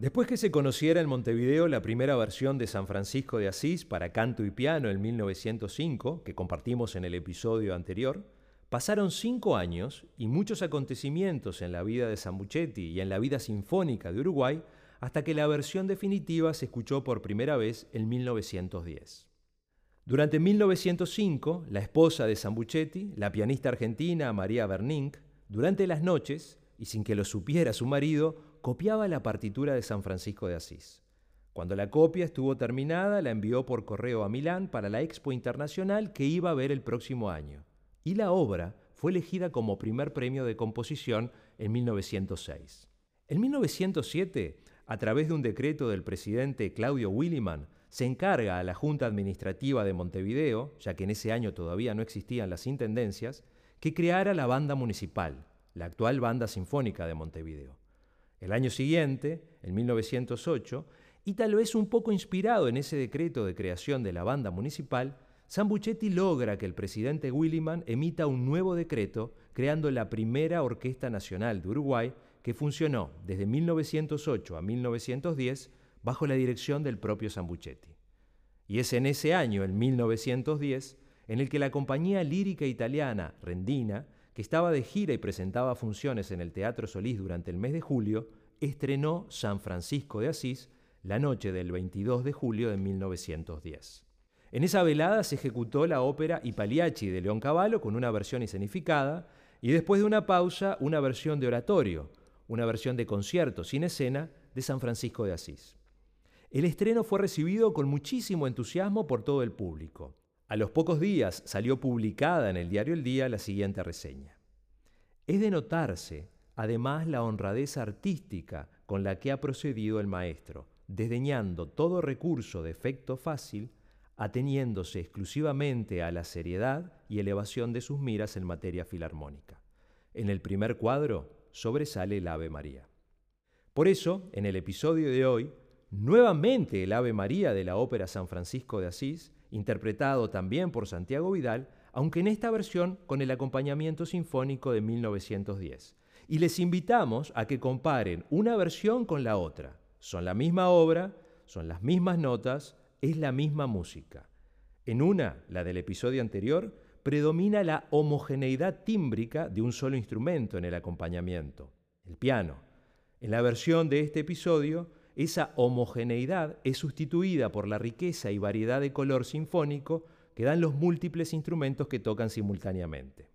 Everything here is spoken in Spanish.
Después que se conociera en Montevideo la primera versión de San Francisco de Asís para canto y piano en 1905, que compartimos en el episodio anterior, pasaron cinco años y muchos acontecimientos en la vida de Sambuchetti y en la vida sinfónica de Uruguay hasta que la versión definitiva se escuchó por primera vez en 1910. Durante 1905, la esposa de Sambuchetti, la pianista argentina María Bernink, durante las noches, y sin que lo supiera su marido, copiaba la partitura de San Francisco de Asís. Cuando la copia estuvo terminada, la envió por correo a Milán para la Expo Internacional que iba a ver el próximo año. Y la obra fue elegida como primer premio de composición en 1906. En 1907, a través de un decreto del presidente Claudio Williman, se encarga a la Junta Administrativa de Montevideo, ya que en ese año todavía no existían las intendencias, que creara la banda municipal, la actual Banda Sinfónica de Montevideo. El año siguiente, en 1908, y tal vez un poco inspirado en ese decreto de creación de la banda municipal, Sambuchetti logra que el presidente Williman emita un nuevo decreto creando la primera Orquesta Nacional de Uruguay que funcionó desde 1908 a 1910 bajo la dirección del propio Sambuchetti. Y es en ese año, en 1910, en el que la compañía lírica italiana Rendina estaba de gira y presentaba funciones en el Teatro Solís durante el mes de julio, estrenó San Francisco de Asís la noche del 22 de julio de 1910. En esa velada se ejecutó la ópera I Pagliacci de León Cavallo con una versión escenificada y después de una pausa una versión de oratorio, una versión de concierto sin escena de San Francisco de Asís. El estreno fue recibido con muchísimo entusiasmo por todo el público. A los pocos días salió publicada en el diario El Día la siguiente reseña. Es de notarse, además, la honradez artística con la que ha procedido el maestro, desdeñando todo recurso de efecto fácil, ateniéndose exclusivamente a la seriedad y elevación de sus miras en materia filarmónica. En el primer cuadro sobresale el Ave María. Por eso, en el episodio de hoy, nuevamente el Ave María de la ópera San Francisco de Asís interpretado también por Santiago Vidal, aunque en esta versión con el acompañamiento sinfónico de 1910. Y les invitamos a que comparen una versión con la otra. Son la misma obra, son las mismas notas, es la misma música. En una, la del episodio anterior, predomina la homogeneidad tímbrica de un solo instrumento en el acompañamiento, el piano. En la versión de este episodio, esa homogeneidad es sustituida por la riqueza y variedad de color sinfónico que dan los múltiples instrumentos que tocan simultáneamente.